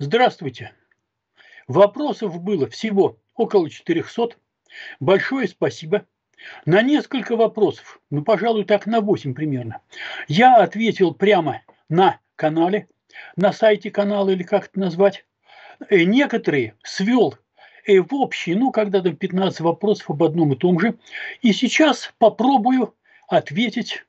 Здравствуйте. Вопросов было всего около 400. Большое спасибо. На несколько вопросов, ну, пожалуй, так на 8 примерно, я ответил прямо на канале, на сайте канала или как это назвать. Э, некоторые свел э, в общий, ну, когда там 15 вопросов об одном и том же. И сейчас попробую ответить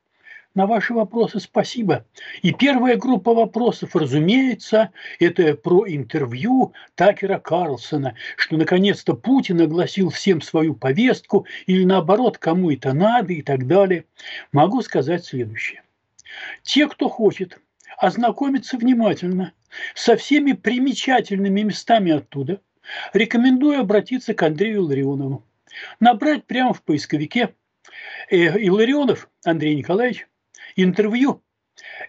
на ваши вопросы спасибо. И первая группа вопросов, разумеется, это про интервью Такера Карлсона, что наконец-то Путин огласил всем свою повестку или наоборот, кому это надо и так далее. Могу сказать следующее. Те, кто хочет ознакомиться внимательно со всеми примечательными местами оттуда, рекомендую обратиться к Андрею Ларионову. Набрать прямо в поисковике э, Илларионов Андрей Николаевич, интервью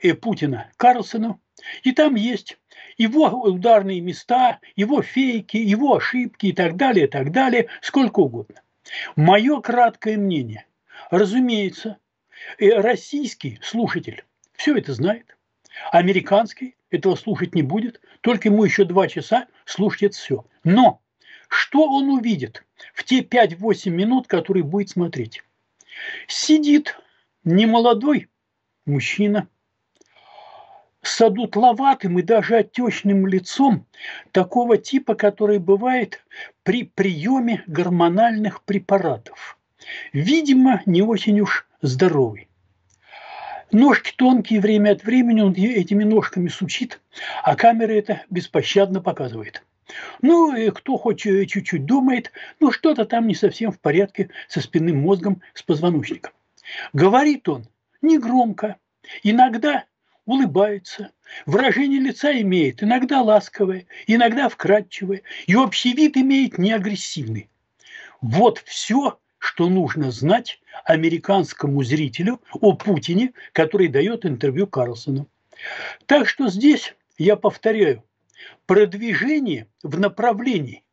э, Путина Карлсону, и там есть его ударные места, его фейки, его ошибки и так далее, и так далее, сколько угодно. Мое краткое мнение. Разумеется, э, российский слушатель все это знает. Американский этого слушать не будет, только ему еще два часа слушать это все. Но что он увидит в те 5-8 минут, которые будет смотреть? Сидит немолодой мужчина с одутловатым и даже отечным лицом такого типа, который бывает при приеме гормональных препаратов. Видимо, не очень уж здоровый. Ножки тонкие, время от времени он этими ножками сучит, а камера это беспощадно показывает. Ну, и кто хоть чуть-чуть думает, ну, что-то там не совсем в порядке со спинным мозгом, с позвоночником. Говорит он негромко, иногда улыбается, выражение лица имеет иногда ласковое, иногда вкрадчивое, и общий вид имеет неагрессивный. Вот все, что нужно знать американскому зрителю о Путине, который дает интервью Карлсону. Так что здесь, я повторяю, продвижение в направлении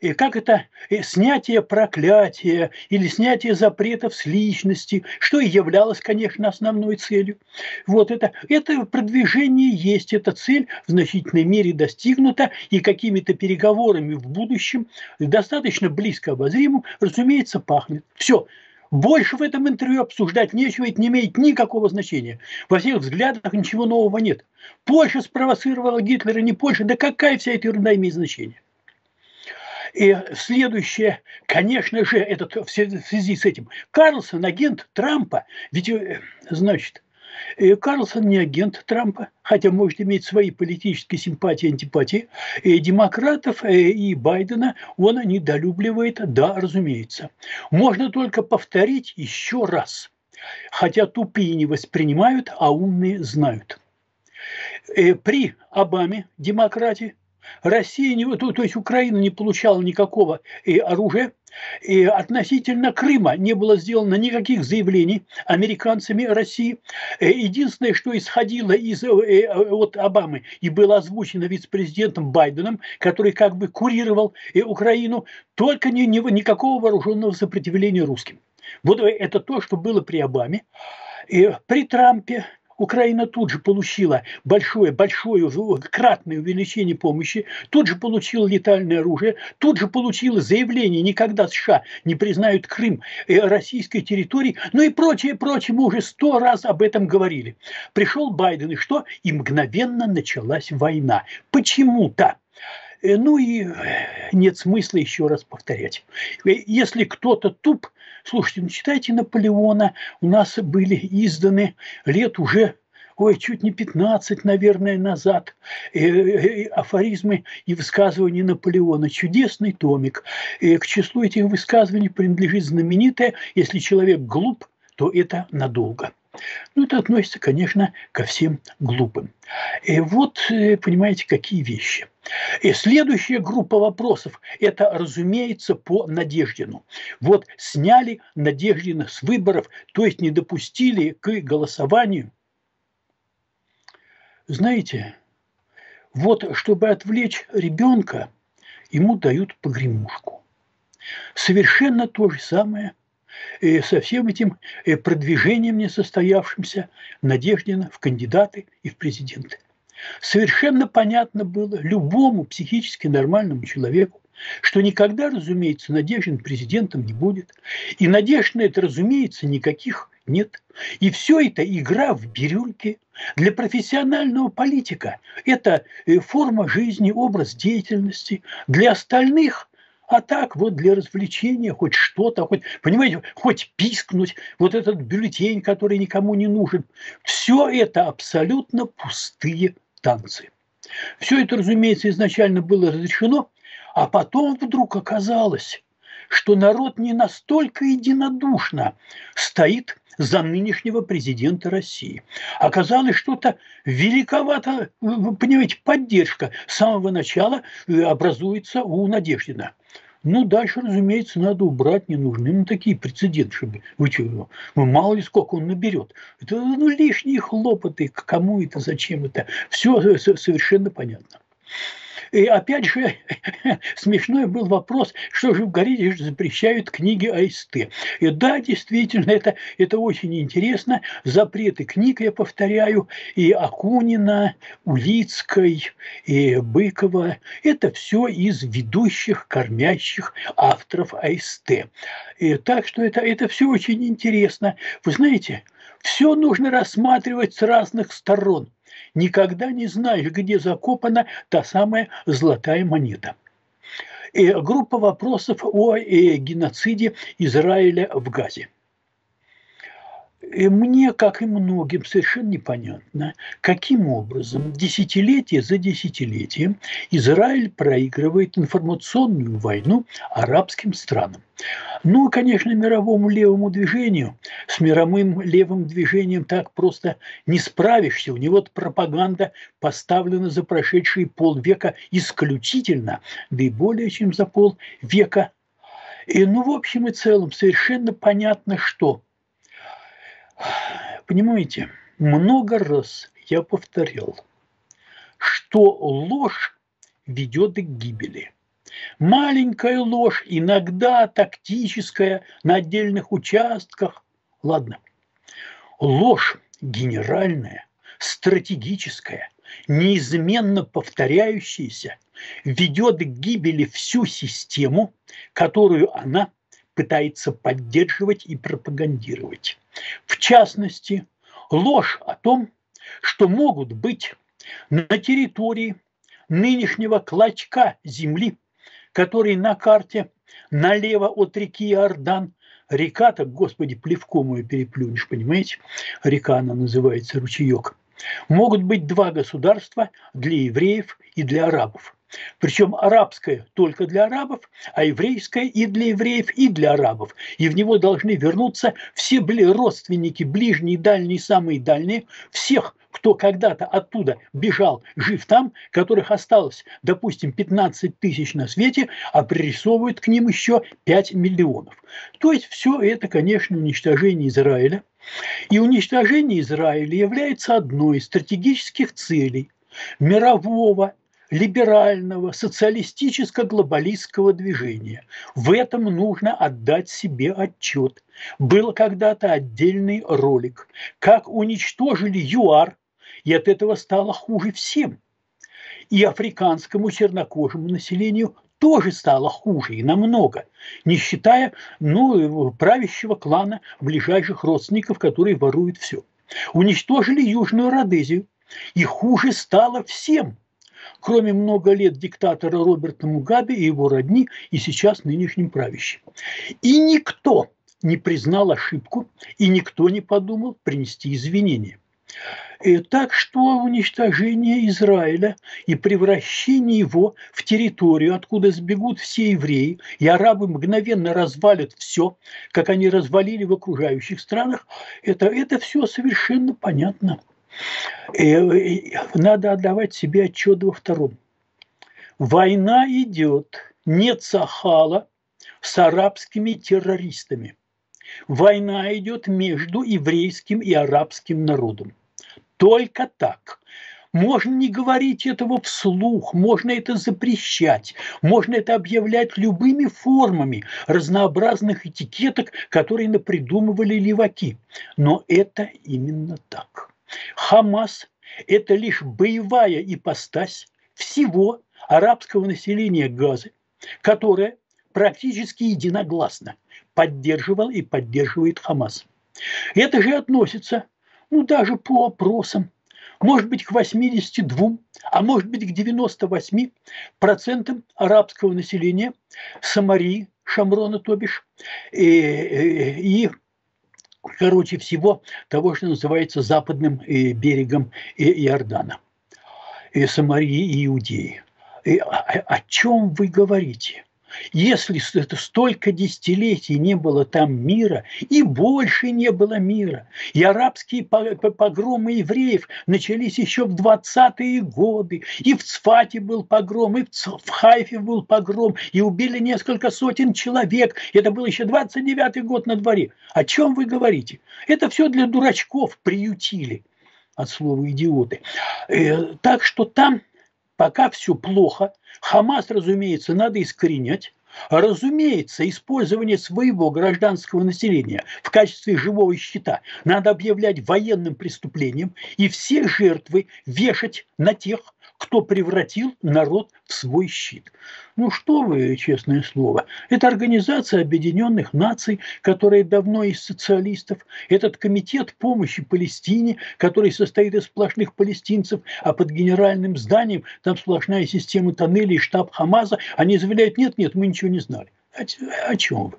и как это снятие проклятия или снятие запретов с личности, что и являлось, конечно, основной целью. Вот это, это продвижение есть, эта цель в значительной мере достигнута, и какими-то переговорами в будущем, достаточно близко обозримым, разумеется, пахнет. Все, больше в этом интервью обсуждать нечего, это не имеет никакого значения. Во всех взглядах ничего нового нет. Польша спровоцировала Гитлера, не Польша, да какая вся эта ерунда имеет значение? И следующее, конечно же, этот, в связи с этим, Карлсон, агент Трампа, ведь, э, значит, э, Карлсон не агент Трампа, хотя может иметь свои политические симпатии антипатии. И демократов э, и Байдена он недолюбливает, да, разумеется. Можно только повторить еще раз. Хотя тупые не воспринимают, а умные знают. При Обаме демократии Россия, не, то, то есть Украина не получала никакого и э, оружия, и относительно Крыма не было сделано никаких заявлений американцами России. Э, единственное, что исходило из э, от Обамы и было озвучено вице-президентом Байденом, который как бы курировал Украину, только ни, ни, никакого вооруженного сопротивления русским. Вот это то, что было при Обаме. И при Трампе Украина тут же получила большое, большое, кратное увеличение помощи, тут же получила летальное оружие, тут же получила заявление, никогда США не признают Крым э, российской территорией, ну и прочее, прочее, мы уже сто раз об этом говорили. Пришел Байден, и что? И мгновенно началась война. Почему-то. Э, ну и э, нет смысла еще раз повторять. Если кто-то туп, Слушайте, ну читайте Наполеона. У нас были изданы лет уже ой, чуть не 15, наверное, назад, э, э, афоризмы и высказывания Наполеона. Чудесный томик. И к числу этих высказываний принадлежит знаменитое «Если человек глуп, то это надолго». Ну, это относится, конечно, ко всем глупым. И вот, э, понимаете, какие вещи. И следующая группа вопросов – это, разумеется, по Надеждину. Вот сняли Надеждина с выборов, то есть не допустили к голосованию. Знаете, вот чтобы отвлечь ребенка, ему дают погремушку. Совершенно то же самое и со всем этим продвижением несостоявшимся Надеждина в кандидаты и в президенты. Совершенно понятно было любому психически нормальному человеку, что никогда, разумеется, Надеждин президентом не будет. И надежд на это, разумеется, никаких нет. И все это игра в бирюльке. Для профессионального политика это э, форма жизни, образ деятельности. Для остальных а так вот для развлечения хоть что-то, хоть, понимаете, хоть пискнуть, вот этот бюллетень, который никому не нужен. Все это абсолютно пустые танцы. Все это, разумеется, изначально было разрешено, а потом вдруг оказалось, что народ не настолько единодушно стоит за нынешнего президента России. Оказалось, что-то великовато, вы понимаете, поддержка с самого начала э, образуется у Надеждина. Ну, дальше, разумеется, надо убрать ненужные, ну, такие прецеденты, чтобы вы чего, ну, мало ли сколько он наберет. Это ну, лишние хлопоты, кому это, зачем это, все э, совершенно понятно. И опять же, смешной был вопрос, что же в Горите запрещают книги АСТ. И да, действительно, это, это очень интересно. Запреты книг, я повторяю, и Акунина, Улицкой, и Быкова. Это все из ведущих, кормящих авторов АСТ. И так что это, это все очень интересно. Вы знаете, все нужно рассматривать с разных сторон – никогда не знаешь, где закопана та самая золотая монета. И группа вопросов о э, геноциде Израиля в Газе – мне, как и многим, совершенно непонятно, каким образом десятилетие за десятилетием Израиль проигрывает информационную войну арабским странам. Ну, конечно, мировому левому движению, с мировым левым движением так просто не справишься. У него пропаганда поставлена за прошедшие полвека исключительно, да и более чем за полвека. И, ну, в общем и целом, совершенно понятно, что – Понимаете, много раз я повторял, что ложь ведет к гибели. Маленькая ложь, иногда тактическая, на отдельных участках. Ладно. Ложь генеральная, стратегическая, неизменно повторяющаяся, ведет к гибели всю систему, которую она пытается поддерживать и пропагандировать. В частности, ложь о том, что могут быть на территории нынешнего клочка земли, который на карте налево от реки Иордан, река, так, господи, плевком ее переплюнешь, понимаете? Река, она называется ручеек. Могут быть два государства для евреев и для арабов. Причем арабское только для арабов, а еврейское и для евреев, и для арабов. И в него должны вернуться все были родственники, ближние, дальние, самые дальние, всех, кто когда-то оттуда бежал, жив там, которых осталось, допустим, 15 тысяч на свете, а пририсовывают к ним еще 5 миллионов. То есть все это, конечно, уничтожение Израиля. И уничтожение Израиля является одной из стратегических целей мирового либерального, социалистическо-глобалистского движения. В этом нужно отдать себе отчет. Был когда-то отдельный ролик, как уничтожили ЮАР, и от этого стало хуже всем. И африканскому чернокожему населению тоже стало хуже и намного, не считая ну, правящего клана ближайших родственников, которые воруют все. Уничтожили Южную Родезию, и хуже стало всем – кроме много лет диктатора Роберта Мугаbe и его родни, и сейчас нынешним правящим. И никто не признал ошибку, и никто не подумал принести извинения. И так что уничтожение Израиля и превращение его в территорию, откуда сбегут все евреи, и арабы мгновенно развалят все, как они развалили в окружающих странах, это, это все совершенно понятно. И надо отдавать себе отчет во втором. Война идет не Цахала с арабскими террористами. Война идет между еврейским и арабским народом. Только так. Можно не говорить этого вслух, можно это запрещать, можно это объявлять любыми формами разнообразных этикеток, которые напридумывали леваки. Но это именно так. Хамас – это лишь боевая ипостась всего арабского населения Газы, которое практически единогласно поддерживал и поддерживает Хамас. Это же относится, ну, даже по опросам, может быть, к 82, а может быть, к 98 процентам арабского населения Самарии, Шамрона, то бишь, и, и, короче всего, того, что называется западным э, берегом э, Иордана, и Самарии и Иудеи. И о, о чем вы говорите? Если это столько десятилетий не было там мира, и больше не было мира, и арабские погромы евреев начались еще в 20-е годы, и в Цфате был погром, и в Хайфе был погром, и убили несколько сотен человек. Это был еще 29-й год на дворе. О чем вы говорите? Это все для дурачков приютили от слова идиоты. Э, так что там пока все плохо. Хамас, разумеется, надо искоренять. Разумеется, использование своего гражданского населения в качестве живого щита надо объявлять военным преступлением и все жертвы вешать на тех, кто превратил народ в свой щит. Ну что вы, честное слово, это Организация Объединенных Наций, которая давно из социалистов, этот комитет помощи Палестине, который состоит из сплошных палестинцев, а под генеральным зданием там сплошная система тоннелей, штаб Хамаза, они заявляют, нет, нет, мы ничего не знали. О, о чем вы?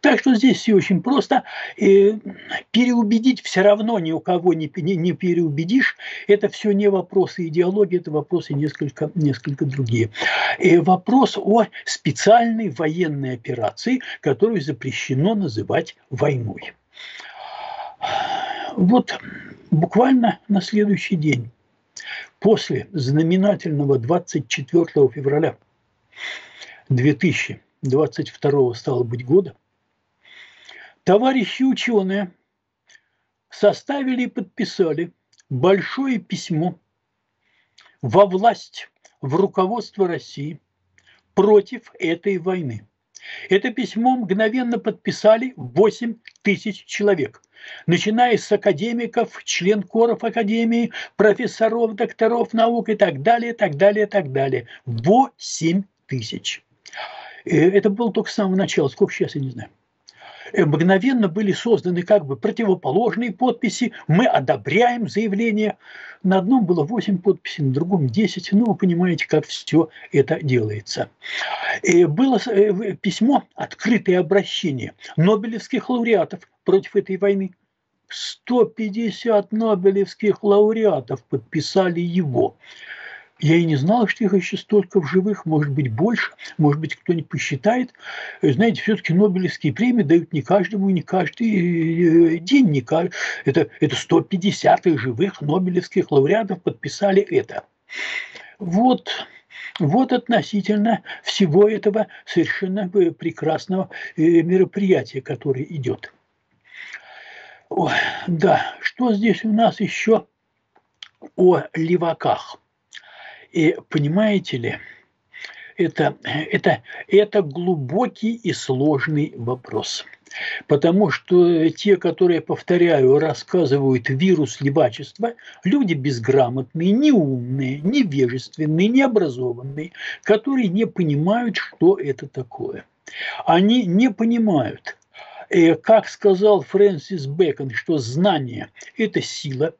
Так что здесь все очень просто. И переубедить все равно ни у кого не, не, не переубедишь. Это все не вопросы идеологии, это вопросы несколько, несколько другие. И вопрос о специальной военной операции, которую запрещено называть войной. Вот буквально на следующий день, после знаменательного 24 февраля 2000 22 стало быть года, товарищи ученые составили и подписали большое письмо во власть, в руководство России против этой войны. Это письмо мгновенно подписали 8 тысяч человек, начиная с академиков, член академии, профессоров, докторов наук и так далее, так далее, так далее. 8 тысяч. Это было только с самого начала, сколько сейчас, я не знаю. Э, мгновенно были созданы как бы противоположные подписи. Мы одобряем заявление. На одном было 8 подписей, на другом 10. Ну, вы понимаете, как все это делается. И было э, письмо, открытое обращение Нобелевских лауреатов против этой войны. 150 нобелевских лауреатов подписали его. Я и не знала, что их еще столько в живых, может быть, больше, может быть, кто-нибудь посчитает. Знаете, все-таки Нобелевские премии дают не каждому, не каждый э, день. Не каждый. Это, это 150 живых Нобелевских лауреатов подписали это. Вот, вот относительно всего этого совершенно э, прекрасного э, мероприятия, которое идет. Ой, да, что здесь у нас еще о леваках? И понимаете ли, это, это, это глубокий и сложный вопрос. Потому что те, которые, повторяю, рассказывают вирус левачества, люди безграмотные, неумные, невежественные, необразованные, которые не понимают, что это такое. Они не понимают, э, как сказал Фрэнсис Бэкон, что знание – это сила,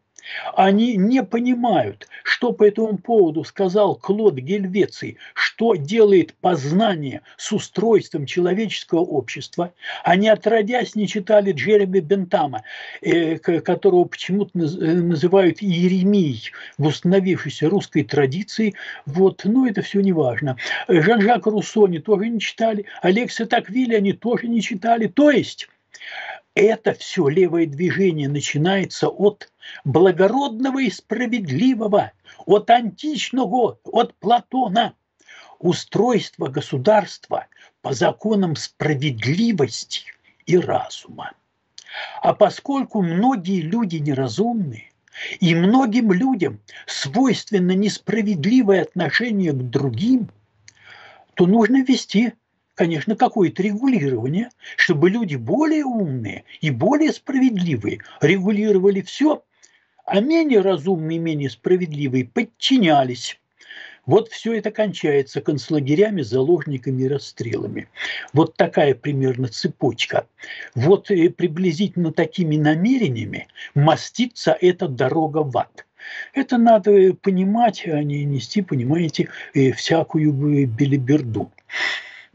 они не понимают, что по этому поводу сказал Клод Гельвеций, что делает познание с устройством человеческого общества. Они, отродясь, не читали Джереми Бентама, э, которого почему-то э, называют Иеремией в установившейся русской традиции. Вот, но это все не важно. Жан-Жак Руссо тоже не читали, Алекса Таквили они тоже не читали. То есть это все левое движение начинается от благородного и справедливого, от античного, от Платона. Устройство государства по законам справедливости и разума. А поскольку многие люди неразумные, и многим людям свойственно несправедливое отношение к другим, то нужно вести конечно, какое-то регулирование, чтобы люди более умные и более справедливые регулировали все, а менее разумные, менее справедливые подчинялись. Вот все это кончается концлагерями, заложниками и расстрелами. Вот такая примерно цепочка. Вот э, приблизительно такими намерениями мастится эта дорога в ад. Это надо понимать, а не нести, понимаете, э, всякую белиберду.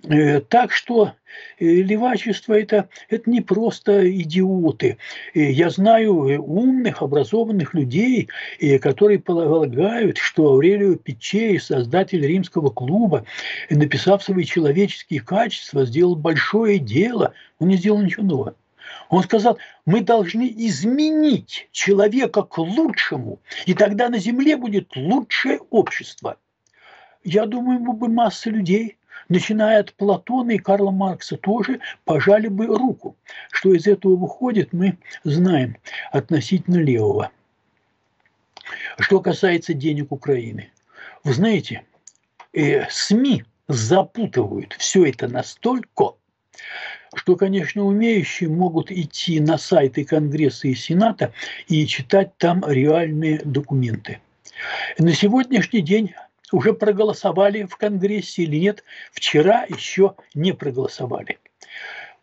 Э, так что э, левачество это, это не просто идиоты. Я знаю умных, образованных людей, которые полагают, что Аурелио Пичей, создатель римского клуба, написав свои человеческие качества, сделал большое дело. Он не сделал ничего нового. Он сказал, мы должны изменить человека к лучшему, и тогда на Земле будет лучшее общество. Я думаю, бы масса людей, начиная от Платона и Карла Маркса, тоже пожали бы руку. Что из этого выходит, мы знаем относительно левого. Что касается денег Украины. Вы знаете, э, СМИ запутывают все это настолько, что, конечно, умеющие могут идти на сайты Конгресса и Сената и читать там реальные документы. На сегодняшний день уже проголосовали в Конгрессе или нет, вчера еще не проголосовали.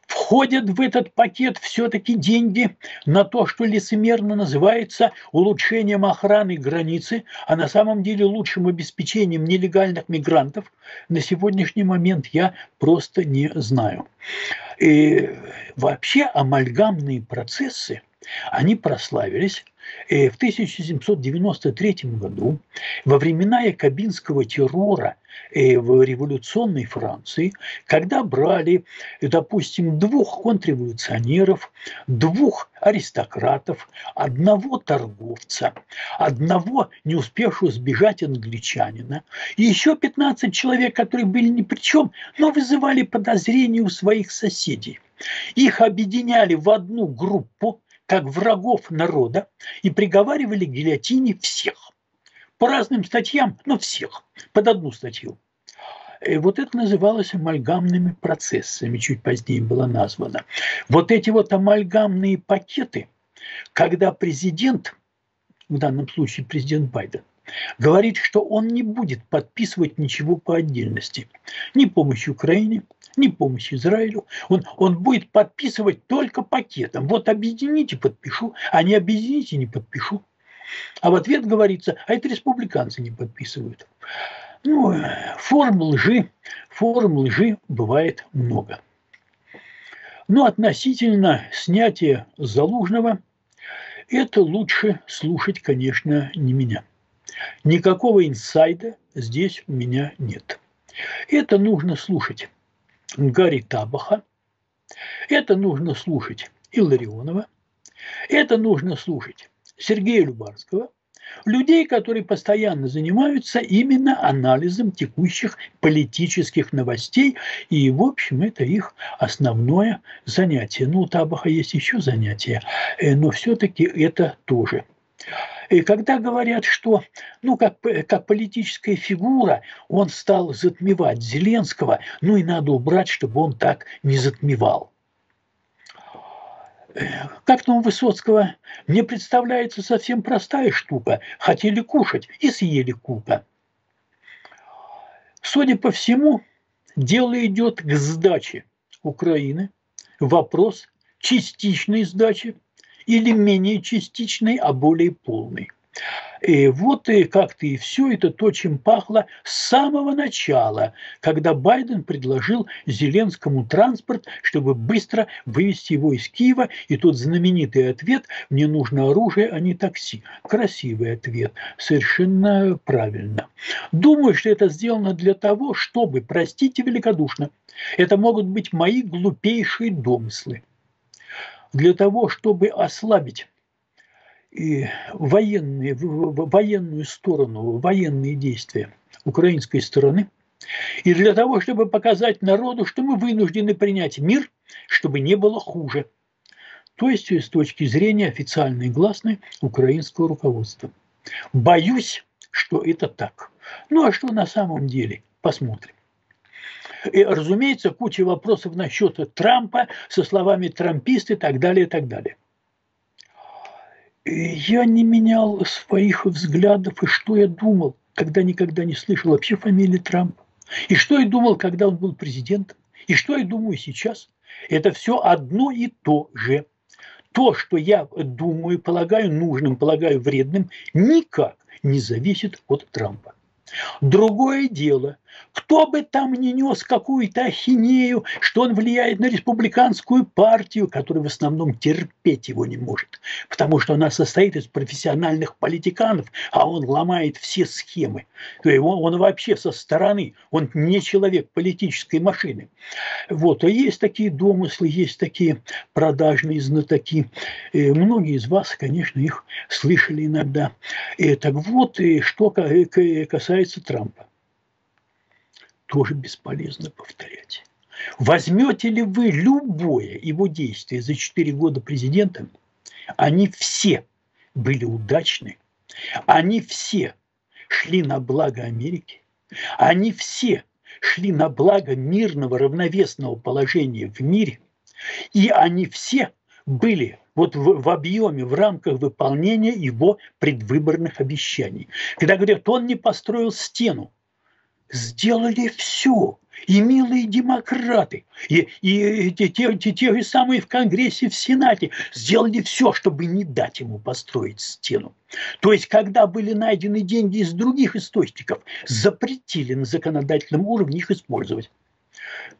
Входят в этот пакет все-таки деньги на то, что лицемерно называется улучшением охраны границы, а на самом деле лучшим обеспечением нелегальных мигрантов. На сегодняшний момент я просто не знаю. И вообще амальгамные процессы, они прославились в 1793 году во времена якобинского террора э, в революционной Франции, когда брали, допустим, двух контрреволюционеров, двух аристократов, одного торговца, одного не успевшего сбежать англичанина, и еще 15 человек, которые были ни при чем, но вызывали подозрения у своих соседей. Их объединяли в одну группу, как врагов народа и приговаривали к гильотине всех. По разным статьям, но всех, под одну статью. И вот это называлось амальгамными процессами, чуть позднее было названо. Вот эти вот амальгамные пакеты, когда президент, в данном случае президент Байден, говорит, что он не будет подписывать ничего по отдельности. Ни помощи Украине, ни помощи Израилю. Он, он будет подписывать только пакетом. Вот объедините, подпишу, а не объедините, не подпишу. А в ответ говорится, а это республиканцы не подписывают. Ну, форм лжи, форм лжи бывает много. Но относительно снятия Залужного, это лучше слушать, конечно, не меня. Никакого инсайда здесь у меня нет. Это нужно слушать Гарри Табаха, это нужно слушать Илларионова, это нужно слушать Сергея Любарского, людей, которые постоянно занимаются именно анализом текущих политических новостей, и, в общем, это их основное занятие. Ну, у Табаха есть еще занятие, э, но все-таки это тоже и когда говорят, что, ну, как, как политическая фигура, он стал затмевать Зеленского, ну и надо убрать, чтобы он так не затмевал. Как там Высоцкого, мне представляется совсем простая штука. Хотели кушать и съели кука. Судя по всему, дело идет к сдаче Украины. Вопрос частичной сдачи – или менее частичный, а более полный. И вот и как-то и все это то, чем пахло с самого начала, когда Байден предложил Зеленскому транспорт, чтобы быстро вывести его из Киева, и тот знаменитый ответ «мне нужно оружие, а не такси». Красивый ответ, совершенно правильно. Думаю, что это сделано для того, чтобы, простите великодушно, это могут быть мои глупейшие домыслы – для того, чтобы ослабить и военные, военную сторону, военные действия украинской стороны, и для того, чтобы показать народу, что мы вынуждены принять мир, чтобы не было хуже. То есть с точки зрения официальной гласной украинского руководства. Боюсь, что это так. Ну а что на самом деле? Посмотрим. И, разумеется, куча вопросов насчет Трампа со словами трампист и так далее, и так далее. я не менял своих взглядов и что я думал, когда никогда не слышал вообще фамилии Трампа. И что я думал, когда он был президентом. И что я думаю сейчас. Это все одно и то же. То, что я думаю, полагаю нужным, полагаю вредным, никак не зависит от Трампа. Другое дело, кто бы там ни нес какую-то ахинею, что он влияет на республиканскую партию, которая в основном терпеть его не может, потому что она состоит из профессиональных политиканов, а он ломает все схемы. Он вообще со стороны, он не человек политической машины. Вот, а есть такие домыслы, есть такие продажные знатоки. И многие из вас, конечно, их слышали иногда. И, так вот, и что касается Трампа тоже бесполезно повторять. Возьмете ли вы любое его действие за 4 года президентом, они все были удачны, они все шли на благо Америки, они все шли на благо мирного равновесного положения в мире, и они все были вот в, в объеме, в рамках выполнения его предвыборных обещаний. Когда говорят, он не построил стену, сделали все. И милые демократы, и, и те, те, те, те же самые в Конгрессе, в Сенате сделали все, чтобы не дать ему построить стену. То есть, когда были найдены деньги из других источников, запретили на законодательном уровне их использовать.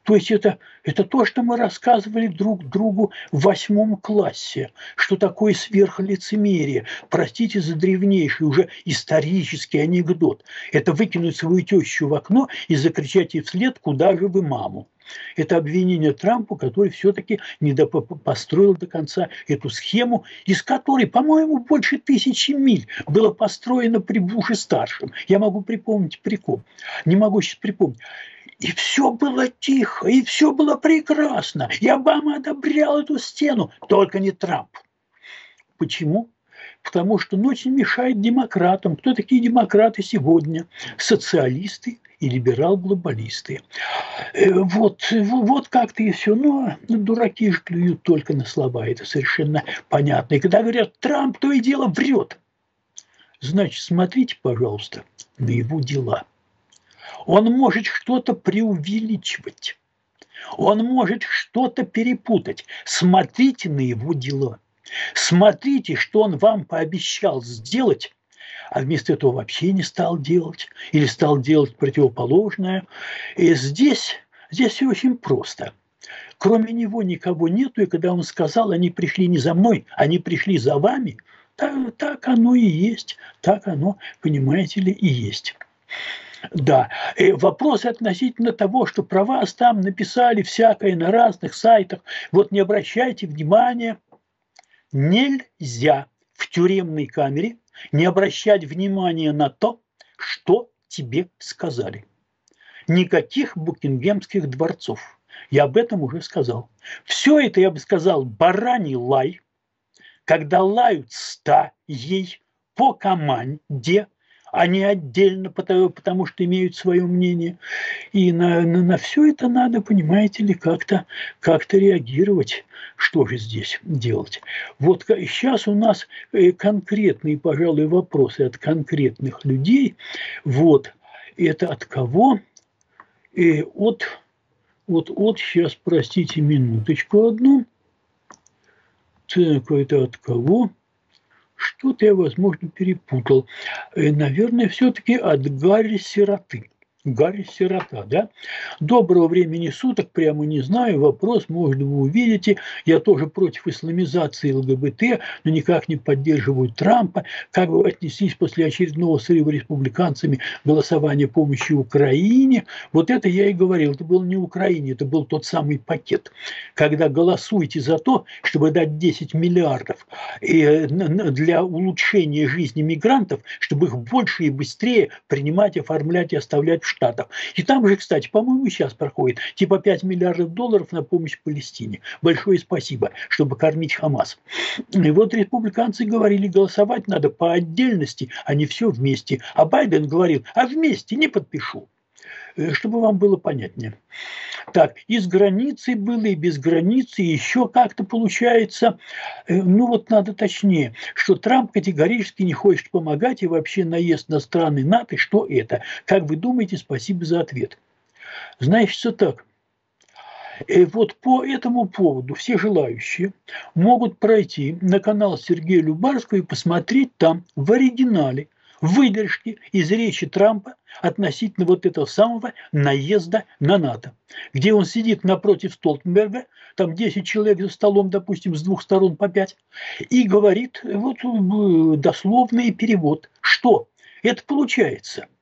То есть это, это то, что мы рассказывали друг другу в восьмом классе, что такое сверхлицемерие. Простите за древнейший уже исторический анекдот. Это выкинуть свою тещу в окно и закричать ей вслед, куда же вы маму. Это обвинение Трампу, который все-таки не построил до конца эту схему, из которой, по-моему, больше тысячи миль было построено при Буше-старшем. Я могу припомнить прикол. Не могу сейчас припомнить. И все было тихо, и все было прекрасно. И Обама одобрял эту стену, только не Трамп. Почему? Потому что он очень мешает демократам. Кто такие демократы сегодня? Социалисты и либерал-глобалисты. Э, вот, вот как-то и все. Но дураки же клюют только на слова. Это совершенно понятно. И когда говорят, Трамп то и дело врет. Значит, смотрите, пожалуйста, на его дела – он может что-то преувеличивать. Он может что-то перепутать. Смотрите на его дела. Смотрите, что он вам пообещал сделать, а вместо этого вообще не стал делать или стал делать противоположное. И здесь, здесь все очень просто. Кроме него никого нету, и когда он сказал, они пришли не за мной, они пришли за вами, так, так оно и есть, так оно, понимаете ли, и есть. Да. И вопрос относительно того, что про вас там написали всякое на разных сайтах. Вот не обращайте внимания. Нельзя в тюремной камере не обращать внимания на то, что тебе сказали. Никаких букингемских дворцов. Я об этом уже сказал. Все это, я бы сказал, бараний лай, когда лают стаей по команде они отдельно, потому, потому что имеют свое мнение. И на, на, на все это надо, понимаете ли, как-то как реагировать. Что же здесь делать? Вот сейчас у нас э, конкретные, пожалуй, вопросы от конкретных людей. Вот. Это от кого? И э, от, вот, от, сейчас, простите, минуточку одну. Так, это от кого? Что-то я, возможно, перепутал. Э, наверное, все-таки от Гарри Сироты. Гарри Сирота, да? Доброго времени суток, прямо не знаю, вопрос, может, вы увидите. Я тоже против исламизации ЛГБТ, но никак не поддерживаю Трампа. Как вы отнеслись после очередного срыва республиканцами голосования помощи Украине? Вот это я и говорил, это было не Украине, это был тот самый пакет. Когда голосуете за то, чтобы дать 10 миллиардов э, для улучшения жизни мигрантов, чтобы их больше и быстрее принимать, оформлять и оставлять в Штатов. И там же, кстати, по-моему, сейчас проходит типа 5 миллиардов долларов на помощь Палестине. Большое спасибо, чтобы кормить Хамас. И вот республиканцы говорили, голосовать надо по отдельности, а не все вместе. А Байден говорил, а вместе не подпишу. Э, чтобы вам было понятнее. Так, и с границей было, и без границы, еще как-то получается, э, ну вот надо точнее, что Трамп категорически не хочет помогать, и вообще наезд на страны НАТО, что это? Как вы думаете? Спасибо за ответ. Значит, все так. И вот по этому поводу все желающие могут пройти на канал Сергея Любарского и посмотреть там в оригинале выдержки из речи Трампа относительно вот этого самого наезда на НАТО, где он сидит напротив Столтенберга, там 10 человек за столом, допустим, с двух сторон по 5, и говорит вот э, дословный перевод, что это получается –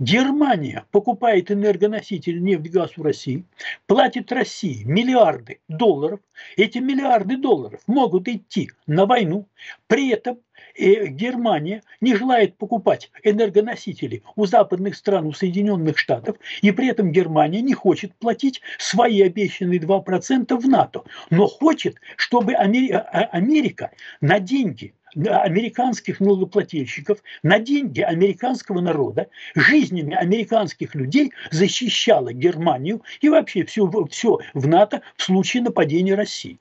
Германия покупает энергоноситель нефть, газ в России, платит России миллиарды долларов. Эти миллиарды долларов могут идти на войну. При этом э, Германия не желает покупать энергоносители у западных стран, у Соединенных Штатов, и при этом Германия не хочет платить свои обещанные 2% в НАТО, но хочет, чтобы а, Америка на деньги американских налогоплательщиков на деньги американского народа, жизнями американских людей защищала Германию и вообще все, все в НАТО в случае нападения России.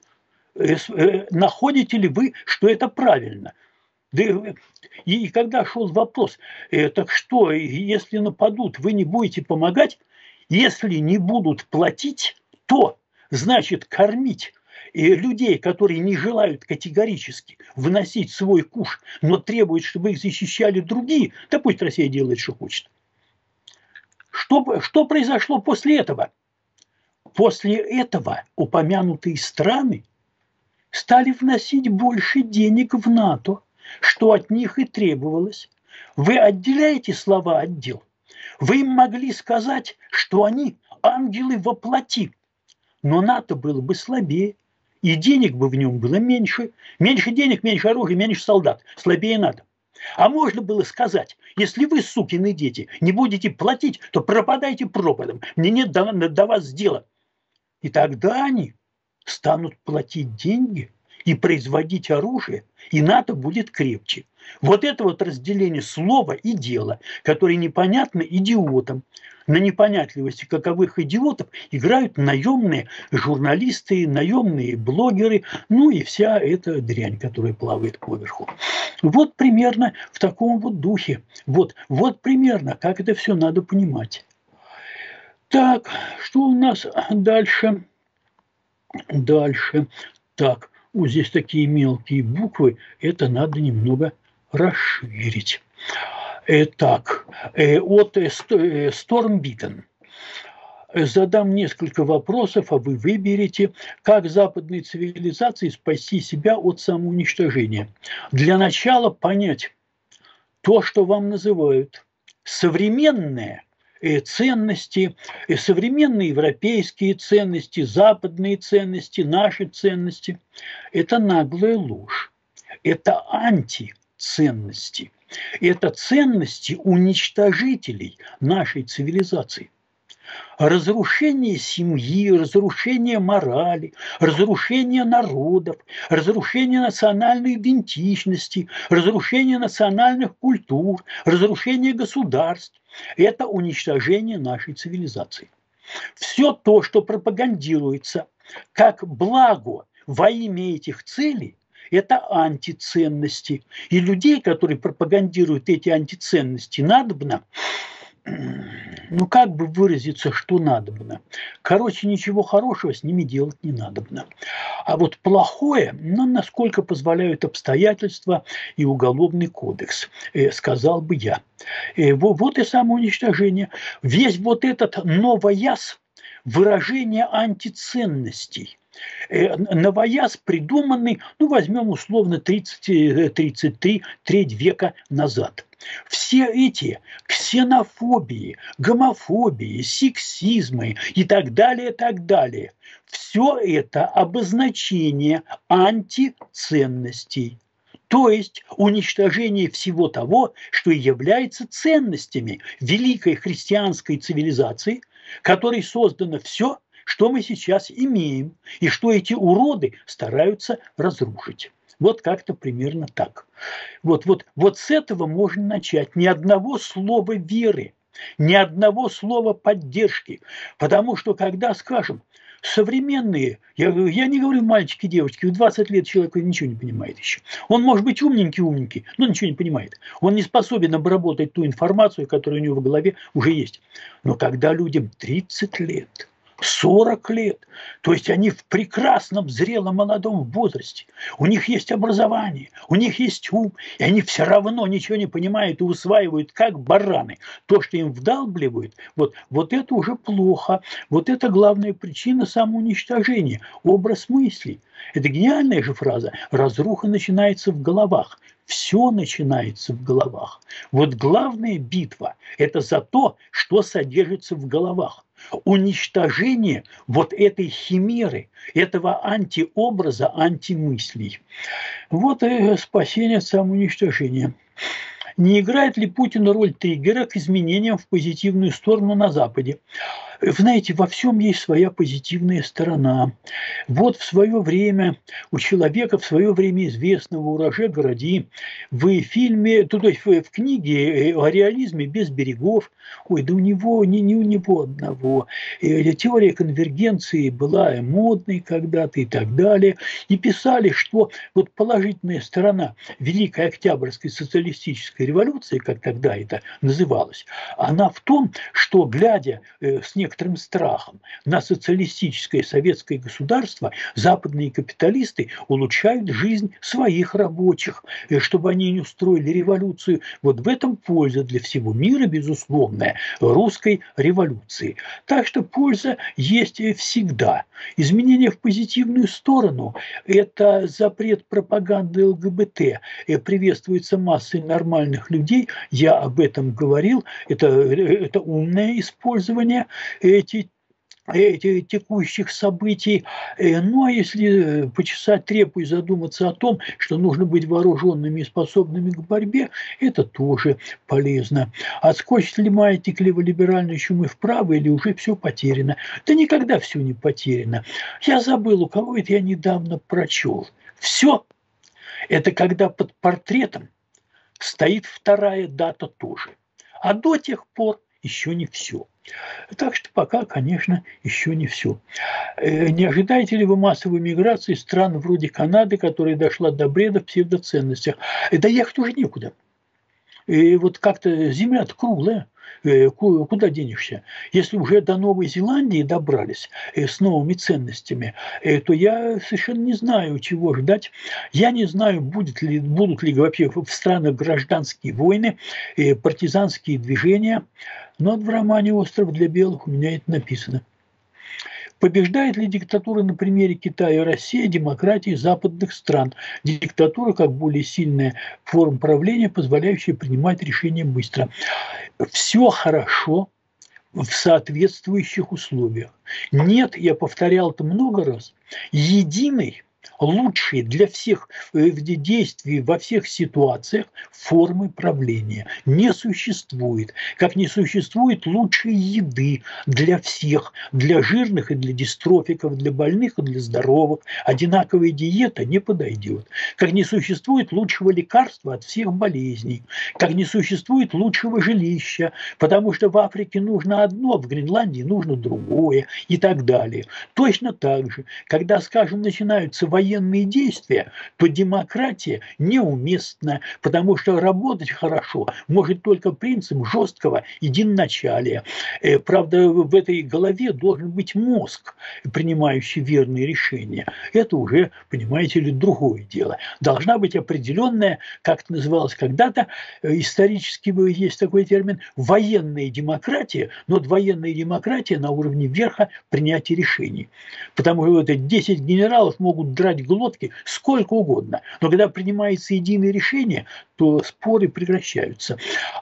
Э, э, находите ли вы, что это правильно? И когда шел вопрос, э, так что, если нападут, вы не будете помогать? Если не будут платить, то значит кормить и людей, которые не желают категорически выносить свой куш, но требуют, чтобы их защищали другие, да пусть Россия делает, что хочет. Что, что произошло после этого? После этого упомянутые страны стали вносить больше денег в НАТО, что от них и требовалось. Вы отделяете слова от дел. Вы им могли сказать, что они ангелы воплоти, но НАТО было бы слабее, и денег бы в нем было меньше. Меньше денег, меньше оружия, меньше солдат. Слабее надо. А можно было сказать, если вы, сукины дети, не будете платить, то пропадайте пропадом. Мне нет до, до вас дела. И тогда они станут платить деньги и производить оружие, и НАТО будет крепче. Вот это вот разделение слова и дела, которое непонятно идиотам. На непонятливости каковых идиотов играют наемные журналисты, наемные блогеры, ну и вся эта дрянь, которая плавает поверху. Вот примерно в таком вот духе. Вот, вот примерно, как это все надо понимать. Так, что у нас дальше? Дальше. Так, вот здесь такие мелкие буквы, это надо немного расширить. Итак, э, от Стормбитен. Э, Задам несколько вопросов, а вы выберете, как западной цивилизации спасти себя от самоуничтожения. Для начала понять то, что вам называют современное э, ценности, современные европейские ценности, западные ценности, наши ценности – это наглая ложь. Это антиценности – это ценности уничтожителей нашей цивилизации. Разрушение семьи, разрушение морали, разрушение народов, разрушение национальной идентичности, разрушение национальных культур, разрушение государств – это уничтожение нашей цивилизации. Все то, что пропагандируется как благо во имя этих целей, это антиценности. И людей, которые пропагандируют эти антиценности, надобно, ну как бы выразиться, что надобно. Короче, ничего хорошего с ними делать не надобно. А вот плохое, ну, насколько позволяют обстоятельства и уголовный кодекс, э, сказал бы я. Э, вот и самоуничтожение. Весь вот этот новояз выражение антиценностей – новояз придуманный, ну, возьмем условно 30, 33, э, треть века назад. Все эти ксенофобии, гомофобии, сексизмы и так далее, так далее, все это обозначение антиценностей. То есть уничтожение всего того, что является ценностями великой христианской цивилизации, которой создано все, что мы сейчас имеем и что эти уроды стараются разрушить. Вот как-то примерно так. Вот, вот, вот с этого можно начать. Ни одного слова веры ни одного слова поддержки. Потому что когда, скажем, современные, я, я не говорю мальчики, девочки, в 20 лет человек ничего не понимает еще. Он может быть умненький-умненький, но ничего не понимает. Он не способен обработать ту информацию, которая у него в голове уже есть. Но когда людям 30 лет – 40 лет. То есть они в прекрасном, зрелом, молодом возрасте. У них есть образование, у них есть ум, и они все равно ничего не понимают и усваивают, как бараны. То, что им вдалбливают, вот, вот это уже плохо. Вот это главная причина самоуничтожения. Образ мыслей. Это гениальная же фраза. Разруха начинается в головах. Все начинается в головах. Вот главная битва – это за то, что содержится в головах уничтожение вот этой химеры, этого антиобраза, антимыслей. Вот и спасение от самоуничтожения. Не играет ли Путин роль триггера к изменениям в позитивную сторону на Западе? Знаете, во всем есть своя позитивная сторона. Вот в свое время у человека, в свое время известного Ураже Городи, в фильме, то, то есть в, книге э, о реализме без берегов, ой, да у него, не, не у него одного, э, теория конвергенции была модной когда-то и так далее, и писали, что вот положительная сторона Великой Октябрьской социалистической революции, как тогда это называлось, она в том, что, глядя э, с некоторым некоторым страхом на социалистическое советское государство западные капиталисты улучшают жизнь своих рабочих, и чтобы они не устроили революцию. Вот в этом польза для всего мира, безусловная, русской революции. Так что польза есть всегда. Изменения в позитивную сторону – это запрет пропаганды ЛГБТ, и приветствуется массой нормальных людей. Я об этом говорил. Это, это умное использование эти текущих событий. Э, ну, а если почесать трепу и задуматься о том, что нужно быть вооруженными и способными к борьбе, это тоже полезно. Отскочит ли маятник леволиберальной чумы вправо или уже все потеряно? Да никогда все не потеряно. Я забыл, у кого это я недавно прочел. Все – это когда под портретом стоит вторая дата тоже. А до тех пор еще не все. Так что пока, конечно, еще не все. Э, не ожидаете ли вы массовой миграции стран вроде Канады, которая дошла до бреда в псевдоценностях? Да ехать уже некуда. И вот как-то земля-то круглая. Э, куда денешься? Если уже до Новой Зеландии добрались э, с новыми ценностями, то я совершенно не знаю, чего ждать. Я не знаю, будет ли, будут ли вообще в странах гражданские войны, партизанские движения. Но в романе «Остров для белых» у меня это написано. Побеждает ли диктатура на примере Китая и России демократии западных стран? Диктатура как более сильная форма правления, позволяющая принимать решения быстро. Все хорошо в соответствующих условиях. Нет, я повторял это много раз, единой лучшие для всех э, действий во всех ситуациях формы правления. Не существует. Как не существует лучшей еды для всех, для жирных и для дистрофиков, для больных и для здоровых. Одинаковая диета не подойдет. Как не существует лучшего лекарства от всех болезней. Как не существует лучшего жилища, потому что в Африке нужно одно, в Гренландии нужно другое и так далее. Точно так же, когда, скажем, начинаются военные действия, то демократия неуместна, потому что работать хорошо может только принцип жесткого единоначалия. Э, правда, в этой голове должен быть мозг, принимающий верные решения. Это уже, понимаете ли, другое дело. Должна быть определенная, как это называлось когда-то, э, исторически есть такой термин, военная демократия, но военная демократия на уровне верха принятия решений. Потому что это 10 генералов могут драть глотки сколько угодно. Но когда принимается единое решение, то споры прекращаются.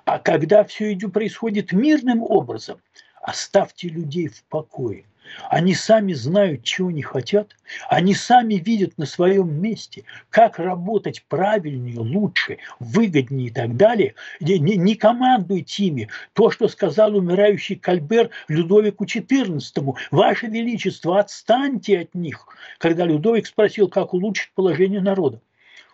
А когда все идет, происходит мирным образом, оставьте людей в покое. Они сами знают, чего они хотят. Они сами видят на своем месте, как работать правильнее, лучше, выгоднее и так далее. Не, не, не командуйте ими. То, что сказал умирающий Кальбер Людовику XIV. Ваше Величество, отстаньте от них. Когда Людовик спросил, как улучшить положение народа.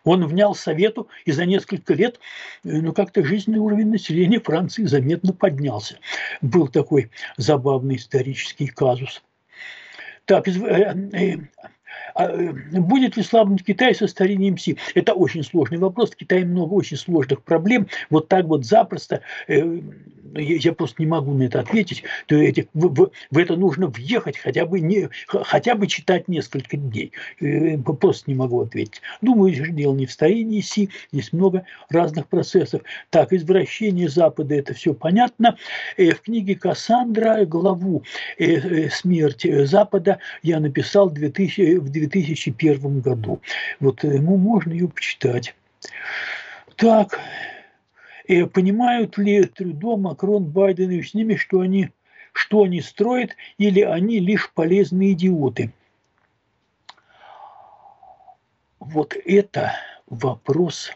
Он внял совету, и за несколько лет ну, как-то жизненный уровень населения Франции заметно поднялся. Был такой забавный исторический казус. Так, а, э, будет ли слабым Китай со старением Си? Это очень сложный вопрос. В Китае много очень сложных проблем. Вот так вот запросто э, я просто не могу на это ответить. То эти, в, в, в это нужно въехать, хотя бы, не, хотя бы читать несколько дней. Э, просто не могу ответить. Думаю, дело не в старении Си. Есть много разных процессов. Так, извращение Запада, это все понятно. В книге Кассандра главу «Смерть Запада» я написал в 2000, в 2000 2001 году. Вот ему э, можно ее почитать. Так, и понимают ли Трюдо, Макрон, Байден и с ними, что они, что они строят, или они лишь полезные идиоты? Вот это вопрос,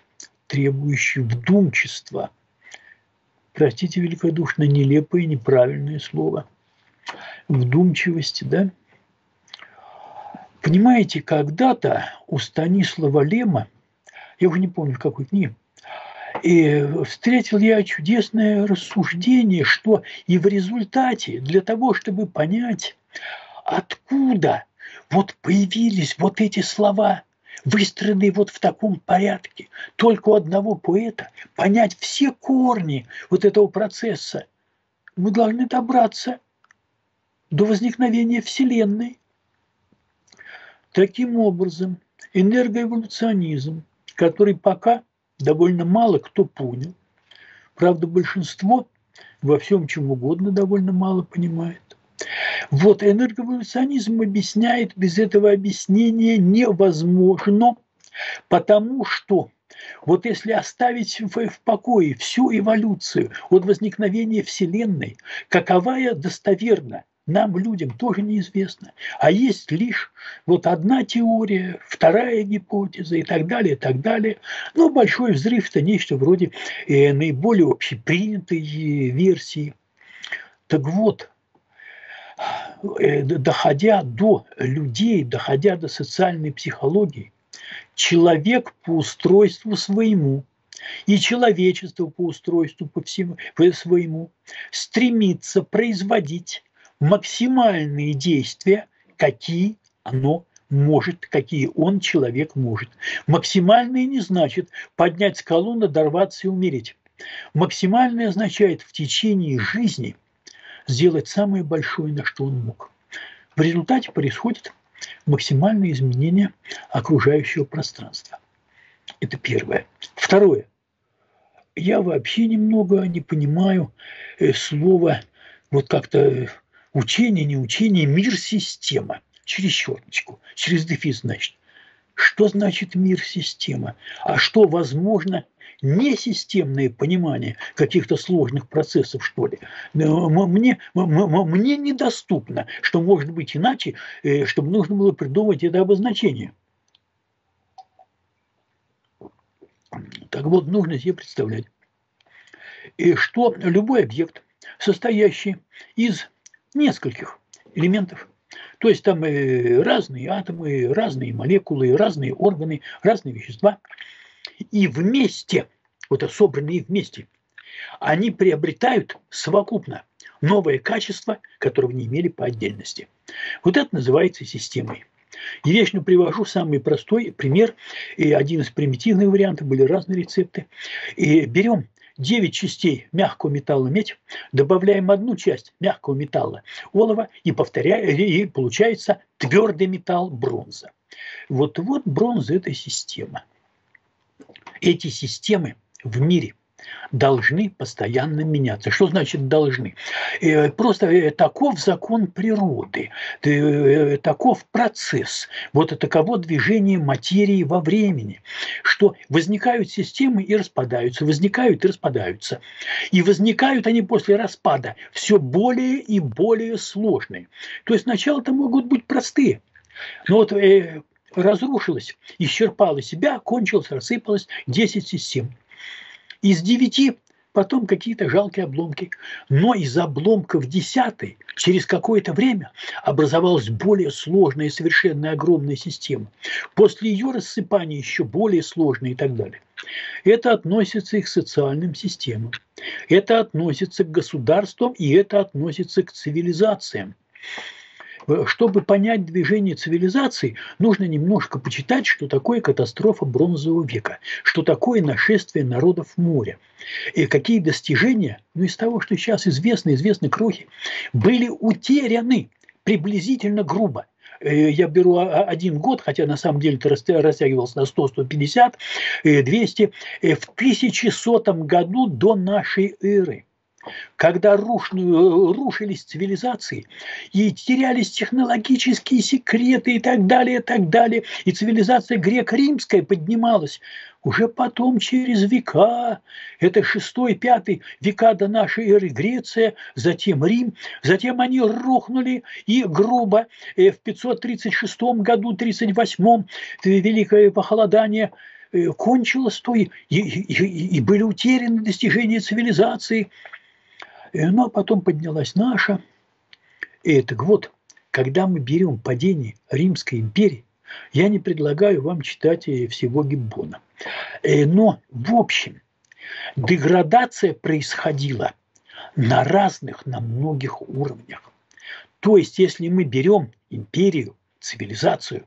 требующий вдумчества. Простите великодушно, нелепое, неправильное слово. Вдумчивости, да? Понимаете, когда-то у Станислава Лема, я уже не помню в какой книге, и встретил я чудесное рассуждение, что и в результате для того, чтобы понять, откуда вот появились вот эти слова, выстроенные вот в таком порядке, только у одного поэта, понять все корни вот этого процесса, мы должны добраться до возникновения Вселенной. Таким образом, энергоэволюционизм, который пока довольно мало кто понял, правда, большинство во всем чем угодно довольно мало понимает. Вот энергоэволюционизм объясняет, без этого объяснения невозможно, потому что вот если оставить в, покое всю эволюцию от возникновения Вселенной, каковая достоверна, нам, людям, тоже неизвестно. А есть лишь вот одна теория, вторая гипотеза и так далее, и так далее. Но большой взрыв – это нечто вроде э, наиболее общепринятой версии. Так вот, э, доходя до людей, доходя до социальной психологии, человек по устройству своему и человечество по устройству по всему по своему стремится производить максимальные действия, какие оно может, какие он, человек, может. Максимальные не значит поднять скалу, надорваться и умереть. Максимальное означает в течение жизни сделать самое большое, на что он мог. В результате происходит максимальное изменение окружающего пространства. Это первое. Второе. Я вообще немного не понимаю э, слова вот как-то Учение, не учение, мир-система. Через черночку, через дефис, значит. Что значит мир-система? А что возможно несистемное понимание каких-то сложных процессов, что ли. Мне, мне недоступно, что может быть иначе, э, чтобы нужно было придумать это обозначение. Так вот, нужно себе представлять, и что любой объект, состоящий из нескольких элементов. То есть там разные атомы, разные молекулы, разные органы, разные вещества. И вместе, вот собранные вместе, они приобретают совокупно новое качество, которого не имели по отдельности. Вот это называется системой. Я вечно привожу самый простой пример, и один из примитивных вариантов, были разные рецепты. И берем 9 частей мягкого металла медь, добавляем одну часть мягкого металла олова и, повторяем, и получается твердый металл бронза. Вот, вот бронза – это система. Эти системы в мире – должны постоянно меняться. Что значит должны? Э, просто э, таков закон природы, э, таков процесс, вот таково движение материи во времени, что возникают системы и распадаются, возникают и распадаются. И возникают они после распада все более и более сложные. То есть сначала-то могут быть простые, но вот разрушилось, исчерпало себя, кончилось, рассыпалось 10 систем. Из девяти потом какие-то жалкие обломки. Но из обломков десятой через какое-то время образовалась более сложная и совершенно огромная система. После ее рассыпания еще более сложная и так далее. Это относится и к социальным системам, это относится к государствам и это относится к цивилизациям. Э, чтобы понять движение цивилизации, нужно немножко почитать, что такое катастрофа бронзового века, что такое нашествие народов моря, и какие достижения, ну из того, что сейчас известно, известны крохи, были утеряны приблизительно грубо. Э, я беру один год, хотя на самом деле это растягивалось на 100, 150, 200, в 1100 году до нашей эры – когда рушну, рушились цивилизации и терялись технологические секреты и так далее, и так далее, и цивилизация греко-римская поднималась, уже потом, через века, это шестой, пятый века до нашей эры Греция, затем Рим, затем они рухнули и грубо э, в 536 году, 38 великое похолодание э, кончилось, то и, и, и, и были утеряны достижения цивилизации – а потом поднялась наша. И так вот, когда мы берем падение Римской империи, я не предлагаю вам читать всего Гиббона. Э, но, в общем, деградация происходила на разных, на многих уровнях. То есть, если мы берем империю, цивилизацию,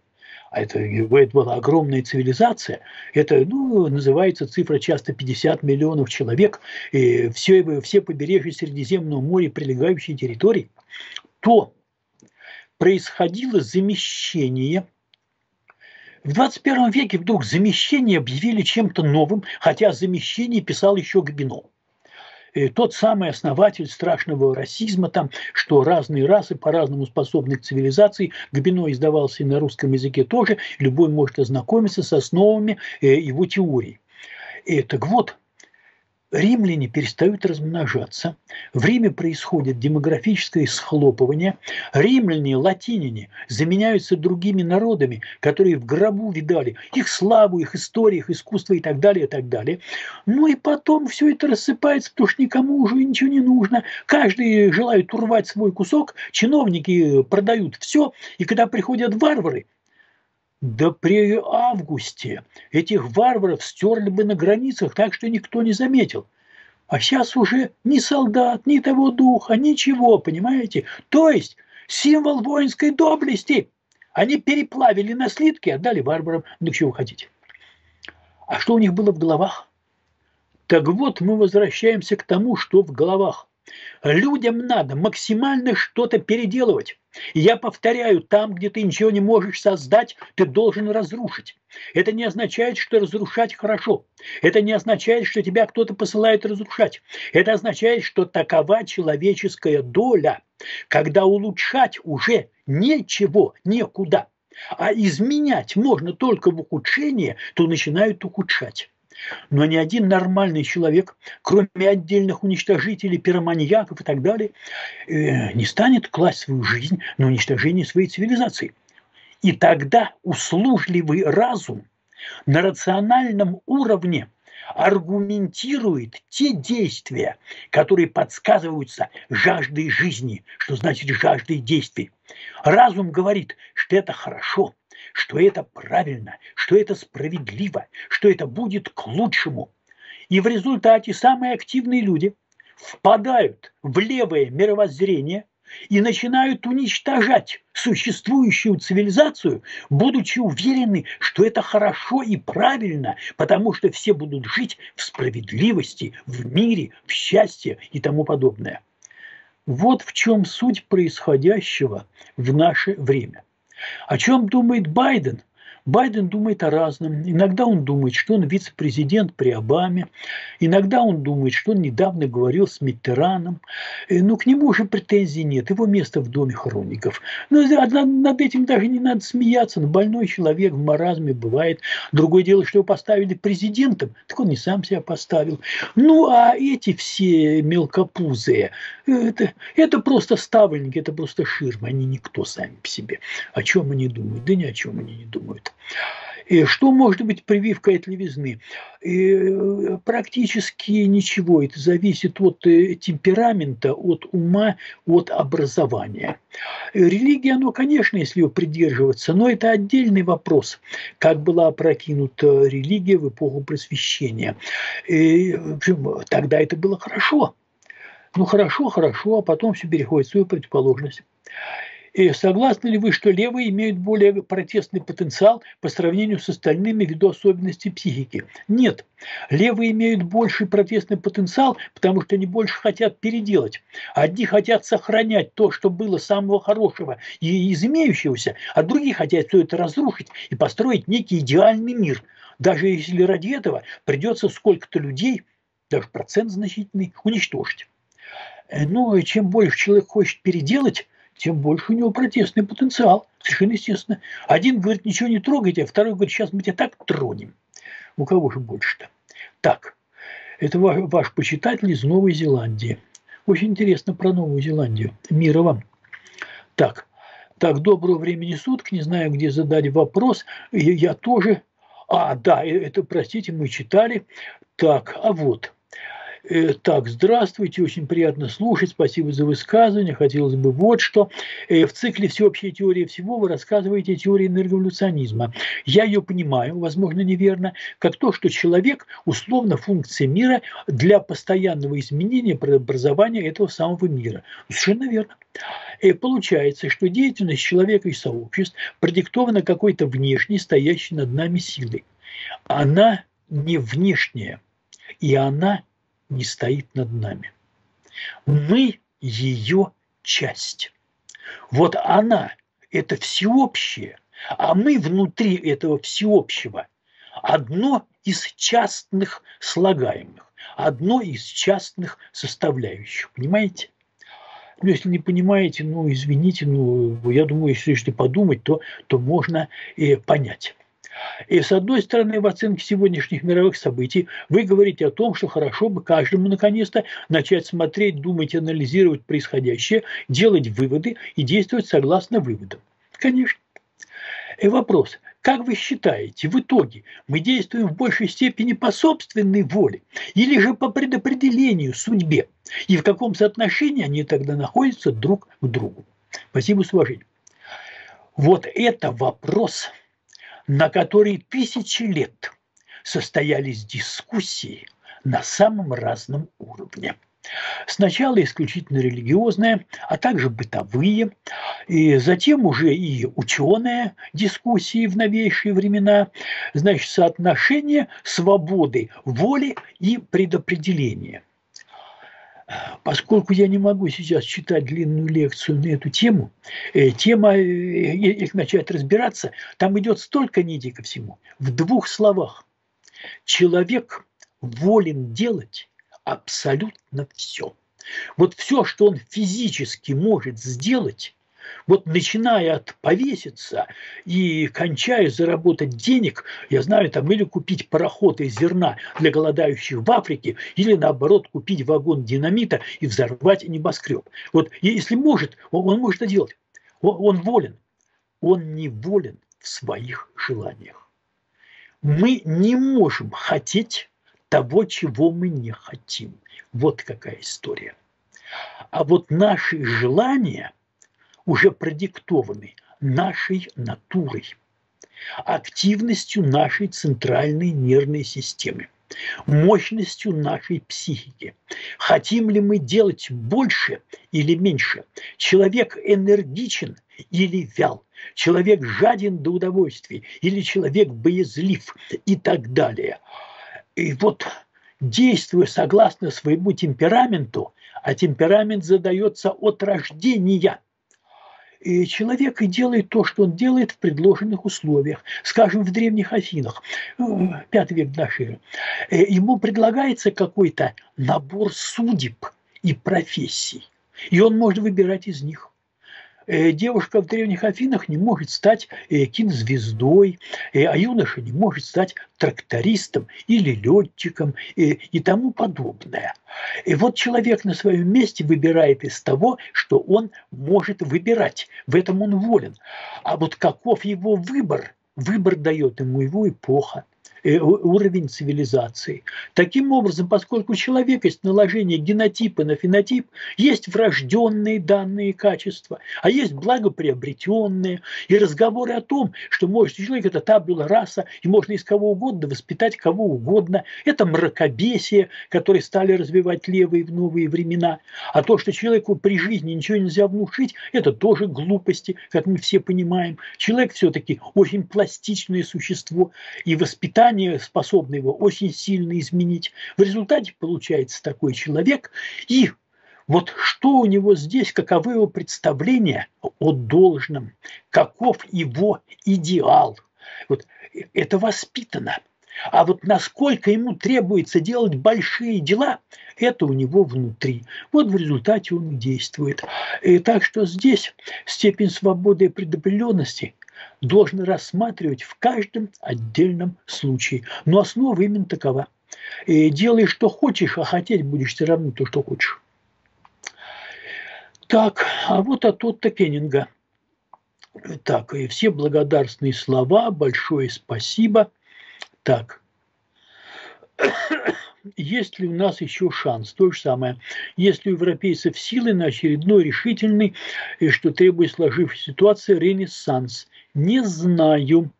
а это, это была огромная цивилизация, это ну, называется цифра часто 50 миллионов человек, и все, все побережья Средиземного моря, прилегающие территории, то происходило замещение. В 21 веке вдруг замещение объявили чем-то новым, хотя замещение писал еще Габино. и тот самый основатель страшного расизма, там, что разные расы по-разному способны к цивилизации. Габино издавался и на русском языке тоже. Любой может ознакомиться с основами э, его теории. И, так вот, римляне перестают размножаться, в Риме происходит демографическое схлопывание, римляне, латиняне заменяются другими народами, которые в гробу видали их славу, их историю, их искусство и так далее, и так далее. Ну и потом все это рассыпается, потому что никому уже ничего не нужно. Каждый желает урвать свой кусок, чиновники продают все, и когда приходят варвары, да при августе этих варваров стерли бы на границах так, что никто не заметил. А сейчас уже ни солдат, ни того духа, ничего, понимаете? То есть символ воинской доблести они переплавили на слитки, отдали варварам. Ну, чего вы хотите? А что у них было в головах? Так вот, мы возвращаемся к тому, что в головах. Людям надо максимально что-то переделывать. Я повторяю, там, где ты ничего не можешь создать, ты должен разрушить. Это не означает, что разрушать хорошо. Это не означает, что тебя кто-то посылает разрушать. Это означает, что такова человеческая доля, когда улучшать уже ничего, некуда. А изменять можно только в ухудшение, то начинают ухудшать. Но ни один нормальный человек, кроме отдельных уничтожителей, пироманьяков и так далее, э, не станет класть свою жизнь на уничтожение своей цивилизации. И тогда услужливый разум на рациональном уровне аргументирует те действия, которые подсказываются жаждой жизни, что значит жаждой действий. Разум говорит, что это хорошо, что это правильно, что это справедливо, что это будет к лучшему. И в результате самые активные люди впадают в левое мировоззрение и начинают уничтожать существующую цивилизацию, будучи уверены, что это хорошо и правильно, потому что все будут жить в справедливости, в мире, в счастье и тому подобное. Вот в чем суть происходящего в наше время – о чем думает Байден? Байден думает о разном. Иногда он думает, что он вице-президент при Обаме. Иногда он думает, что он недавно говорил с Миттераном. Э, Но ну, к нему уже претензий нет. Его место в доме хроников. Но ну, над этим даже не надо смеяться. Но больной человек в маразме бывает. Другое дело, что его поставили президентом. Так он не сам себя поставил. Ну, а эти все мелкопузые, это, это просто ставленники, это просто ширма. Они никто сами по себе. О чем они думают? Да ни о чем они не думают. И что может быть прививкой от левизны? И э, практически ничего. Это зависит от э, темперамента, от ума, от образования. Религия, ну, конечно, если ее придерживаться, но это отдельный вопрос, как была опрокинута религия в эпоху просвещения. И, тогда это было хорошо. Ну, хорошо, хорошо, а потом все переходит в свою противоположность. И согласны ли вы, что левые имеют более протестный потенциал по сравнению с остальными ввиду особенностей психики? Нет. Левые имеют больший протестный потенциал, потому что они больше хотят переделать. Одни хотят сохранять то, что было самого хорошего и из имеющегося, а другие хотят все это разрушить и построить некий идеальный мир. Даже если ради этого придется сколько-то людей, даже процент значительный, уничтожить. Ну, и чем больше человек хочет переделать, тем больше у него протестный потенциал. Совершенно естественно. Один говорит, ничего не трогайте, а второй говорит, сейчас мы тебя так тронем. У кого же больше-то? Так, это ваш, ваш почитатель из Новой Зеландии. Очень интересно про Новую Зеландию. Мира вам. Так, так, доброго времени суток. Не знаю, где задать вопрос. Я, я тоже... А, да, э, это, простите, мы читали. Так, а вот. Э, так, здравствуйте, очень приятно слушать, спасибо за высказывание. Хотелось бы вот что. Э, в цикле «Всеобщая теория всего» вы рассказываете о теории энерговолюционизма. Я ее понимаю, возможно, неверно, как то, что человек – условно функция мира для постоянного изменения преобразования этого самого мира. Совершенно верно. И э, получается, что деятельность человека и сообществ продиктована какой-то внешней, стоящей над нами силой. Она не внешняя, и она не стоит над нами. Мы ее часть. Вот она – это всеобщее, а мы внутри этого всеобщего одно из частных слагаемых, одно из частных составляющих. Понимаете? Ну, если не понимаете, ну, извините, ну, я думаю, если, если подумать, то, то можно и понять. И с одной стороны, в оценке сегодняшних мировых событий вы говорите о том, что хорошо бы каждому наконец-то начать смотреть, думать, анализировать происходящее, делать выводы и действовать согласно выводам. Конечно. И вопрос, как вы считаете, в итоге мы действуем в большей степени по собственной воле или же по предопределению судьбе? И в каком соотношении они тогда находятся друг к другу? Спасибо с уважением. Вот это вопрос – на которой тысячи лет состоялись дискуссии на самом разном уровне. Сначала исключительно религиозные, а также бытовые, и затем уже и ученые дискуссии в новейшие времена, значит, соотношение свободы воли и предопределения – Поскольку я не могу сейчас читать длинную лекцию на эту тему, э, тема, если э, начать разбираться, там идет столько нитей ко всему. В двух словах. Человек волен делать абсолютно все. Вот все, что он физически может сделать, вот начиная от повеситься и кончая заработать денег, я знаю, там или купить пароход из зерна для голодающих в Африке, или наоборот купить вагон динамита и взорвать небоскреб. Вот если может, он, он может это делать. Он, он волен. Он не волен в своих желаниях. Мы не можем хотеть того, чего мы не хотим. Вот какая история. А вот наши желания – уже продиктованы нашей натурой, активностью нашей центральной нервной системы, мощностью нашей психики. Хотим ли мы делать больше или меньше? Человек энергичен или вял? Человек жаден до удовольствий или человек боязлив и так далее. И вот действуя согласно своему темпераменту, а темперамент задается от рождения – человек и делает то, что он делает в предложенных условиях. Скажем, в древних Афинах, э, пятый век нашей эры, э, ему предлагается какой-то набор судеб и профессий, и он может выбирать из них. Э, девушка в древних Афинах не может стать э, кинозвездой, э, а юноша не может стать трактористом или летчиком и тому подобное. И вот человек на своем месте выбирает из того, что он может выбирать. В этом он волен. А вот каков его выбор, выбор дает ему его эпоха, уровень цивилизации. Таким образом, поскольку человек есть наложение генотипа на фенотип, есть врожденные данные качества, а есть благоприобретенные. И разговоры о том, что может человек это табула раса, и можно из кого угодно воспитать кого угодно, это мракобесие, которое стали развивать левые в новые времена. А то, что человеку при жизни ничего нельзя внушить, это тоже глупости, как мы все понимаем. Человек все-таки очень пластичное существо, и воспитание сознание способно его очень сильно изменить. В результате получается такой человек. И вот что у него здесь, каковы его представления о должном, каков его идеал. Вот это воспитано. А вот насколько ему требуется делать большие дела, это у него внутри. Вот в результате он действует. И так что здесь степень свободы и предопределенности должны рассматривать в каждом отдельном случае. Но основа именно такова. И делай, что хочешь, а хотеть будешь все равно то, что хочешь. Так, а вот от Отто Кеннинга. Так, и все благодарственные слова, большое спасибо. Так, есть ли у нас еще шанс? То же самое. Есть ли у европейцев силы на очередной решительный, и что требует сложившейся ситуации, ренессанс? Не знаю.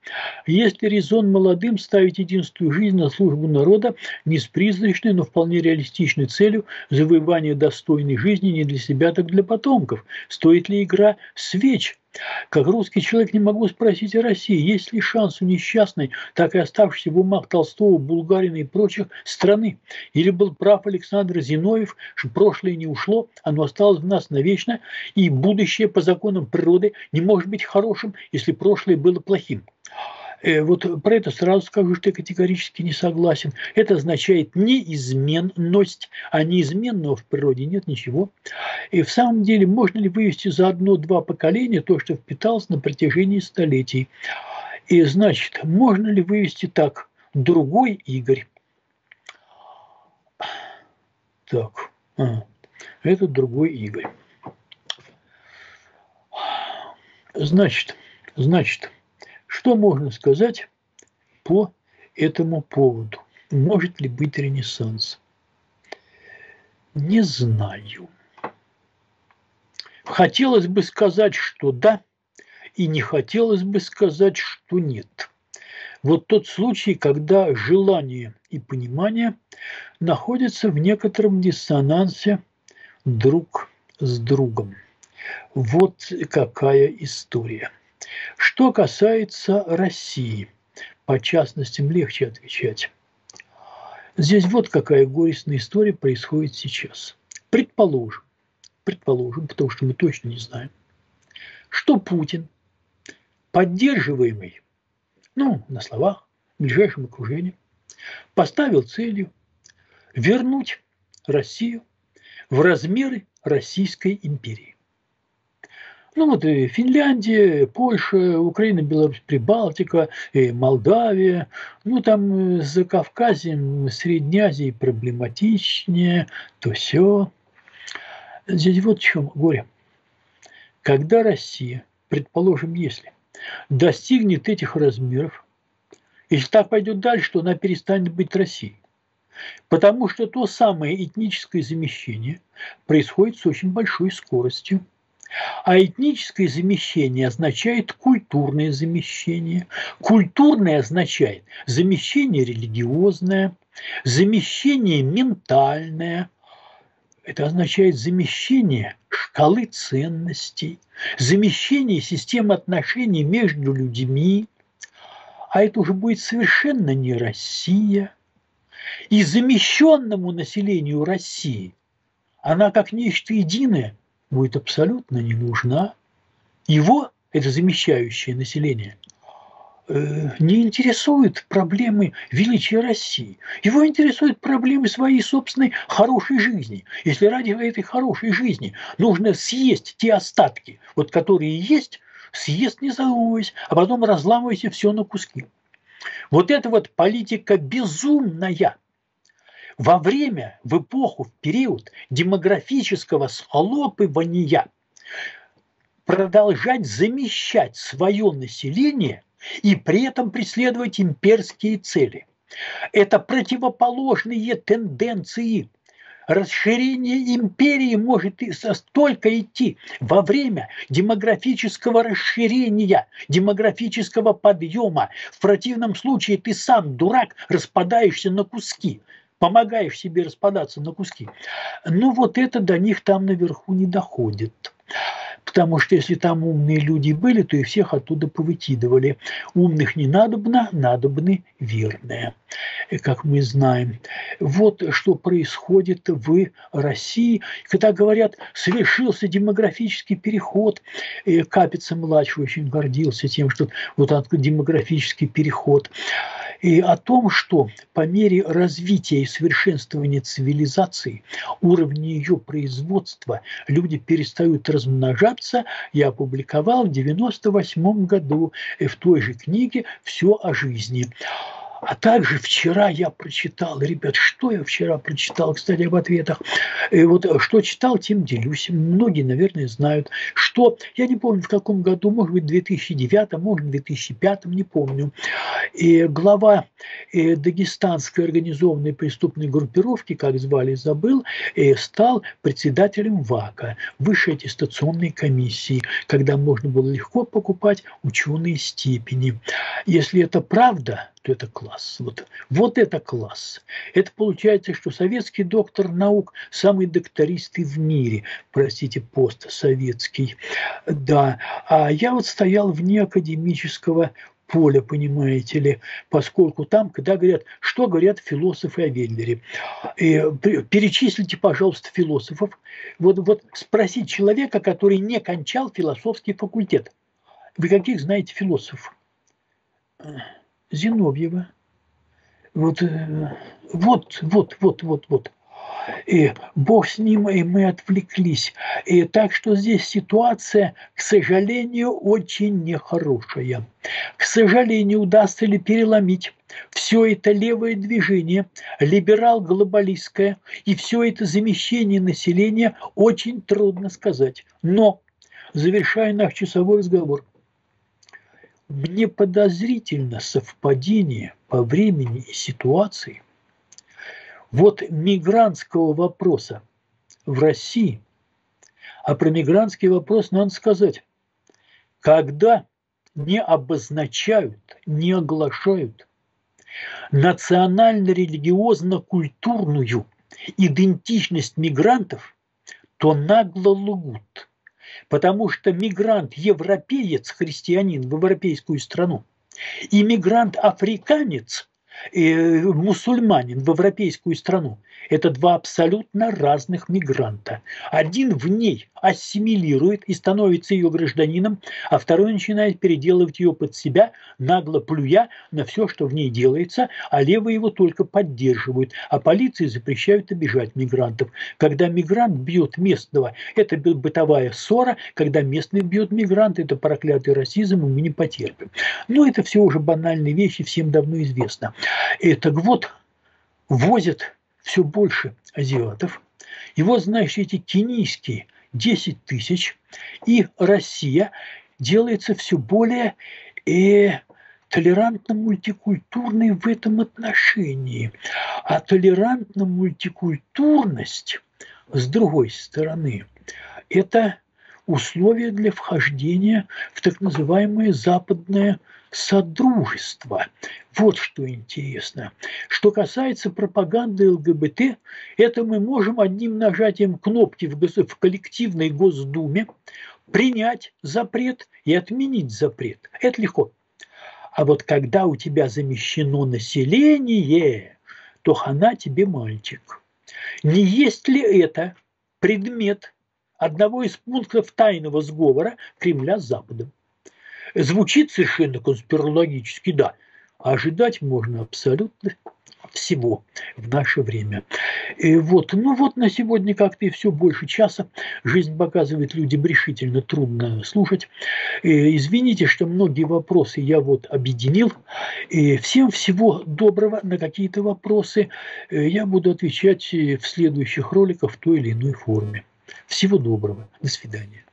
Есть ли резон молодым ставить единственную жизнь на службу народа не с призрачной, но вполне реалистичной целью завоевания достойной жизни не для себя, так для потомков? Стоит ли игра свеч как русский человек не могу спросить о России, есть ли шанс у несчастной, так и оставшейся в умах Толстого, Булгарина и прочих страны? Или был прав Александр Зиновьев, что прошлое не ушло, оно осталось в нас навечно, и будущее по законам природы не может быть хорошим, если прошлое было плохим? Э, вот про это сразу скажу, что я категорически не согласен. Это означает неизменность, а неизменного в природе нет ничего. И в самом деле можно ли вывести за одно-два поколения то, что впиталось на протяжении столетий? И значит, можно ли вывести так другой Игорь? Так, а, это другой Игорь. Значит, значит, что можно сказать по этому поводу? Может ли быть ренессанс? Не знаю. Хотелось бы сказать, что да, и не хотелось бы сказать, что нет. Вот тот случай, когда желание и понимание находятся в некотором диссонансе друг с другом. Вот какая история. Что касается России, по частностям легче отвечать. Здесь вот какая горестная история происходит сейчас. Предположим, предположим, потому что мы точно не знаем, что Путин, поддерживаемый, ну, на словах, в ближайшем окружении, поставил целью вернуть Россию в размеры Российской империи. Ну вот и Финляндия, Польша, Украина, Беларусь, Прибалтика, и Молдавия. Ну там за Кавказем, Средней Азией проблематичнее, то все. Здесь вот в чем горе. Когда Россия, предположим, если достигнет этих размеров, если так пойдет дальше, то она перестанет быть Россией. Потому что то самое этническое замещение происходит с очень большой скоростью. А этническое замещение означает культурное замещение. Культурное означает замещение религиозное, замещение ментальное. Это означает замещение шкалы ценностей, замещение системы отношений между людьми. А это уже будет совершенно не Россия. И замещенному населению России она как нечто единое – будет абсолютно не нужна. Его, это замещающее население, э, не интересуют проблемы величия России. Его интересуют проблемы своей собственной хорошей жизни. Если ради этой хорошей жизни нужно съесть те остатки, вот которые есть, съест не задумываясь, а потом разламывайте все на куски. Вот это вот политика безумная – во время, в эпоху, в период демографического схлопывания продолжать замещать свое население и при этом преследовать имперские цели. Это противоположные тенденции расширение империи может столько идти во время демографического расширения, демографического подъема. В противном случае ты сам, дурак, распадаешься на куски помогаешь себе распадаться на куски. Но вот это до них там наверху не доходит. Потому что если там умные люди были, то и всех оттуда повыкидывали. Умных не надобно, надобны верные, как мы знаем. Вот что происходит в России. Когда говорят, совершился демографический переход, Капица-младший очень гордился тем, что вот этот демографический переход и о том, что по мере развития и совершенствования цивилизации, уровня ее производства, люди перестают размножаться, я опубликовал в 1998 году в той же книге «Все о жизни». А также вчера я прочитал, ребят, что я вчера прочитал, кстати, об ответах. И вот э, что читал, тем делюсь. Многие, наверное, знают, что, я не помню в каком году, может быть, в 2009, может, в 2005, не помню. И глава э, дагестанской организованной преступной группировки, как звали, забыл, э, стал председателем ВАКа, Высшей аттестационной комиссии, когда можно было легко покупать ученые степени. Если это правда, это класс. Вот, вот это класс. Это получается, что советский доктор наук самый доктористый в мире, простите, постсоветский. Да, а я вот стоял вне академического поля, понимаете ли, поскольку там, когда говорят, что говорят философы о Веллере. И перечислите, пожалуйста, философов. Вот, вот спросить человека, который не кончал философский факультет. Вы каких знаете философов? Зиновьева. Вот, э, вот, вот, вот, вот, вот. И Бог с ним, и мы отвлеклись. И так что здесь ситуация, к сожалению, очень нехорошая. К сожалению, удастся ли переломить все это левое движение, либерал-глобалистское, и все это замещение населения очень трудно сказать. Но, завершая наш часовой разговор, мне подозрительно совпадение по времени и ситуации. Вот мигрантского вопроса в России, а про мигрантский вопрос надо сказать, когда не обозначают, не оглашают национально-религиозно-культурную идентичность мигрантов, то нагло лгут – Потому что мигрант-европеец, христианин в европейскую страну, и мигрант-африканец, э, мусульманин в европейскую страну – это два абсолютно разных мигранта. Один в ней ассимилирует и становится ее гражданином, а второй начинает переделывать ее под себя, нагло плюя на все, что в ней делается, а левые его только поддерживают, а полиции запрещают обижать мигрантов. Когда мигрант бьет местного, это бытовая ссора, когда местный бьет мигранта, это проклятый расизм, и мы не потерпим. Но это все уже банальные вещи, всем давно известно. И так вот, возят все больше азиатов. И вот, знаешь, эти кенийские 10 тысяч, и Россия делается все более э, толерантно-мультикультурной в этом отношении. А толерантно-мультикультурность, с другой стороны, это условия для вхождения в так называемое западное содружество. Вот что интересно. Что касается пропаганды ЛГБТ, это мы можем одним нажатием кнопки в, гос... в коллективной Госдуме принять запрет и отменить запрет. Это легко. А вот когда у тебя замещено население, то хана тебе мальчик. Не есть ли это предмет одного из пунктов тайного сговора Кремля с Западом. Звучит совершенно конспирологически, да, ожидать можно абсолютно всего в наше время. И вот, ну вот на сегодня как-то и все больше часа. Жизнь показывает людям решительно трудно слушать. И извините, что многие вопросы я вот объединил. И всем всего доброго на какие-то вопросы. Я буду отвечать в следующих роликах в той или иной форме. Всего доброго. До свидания.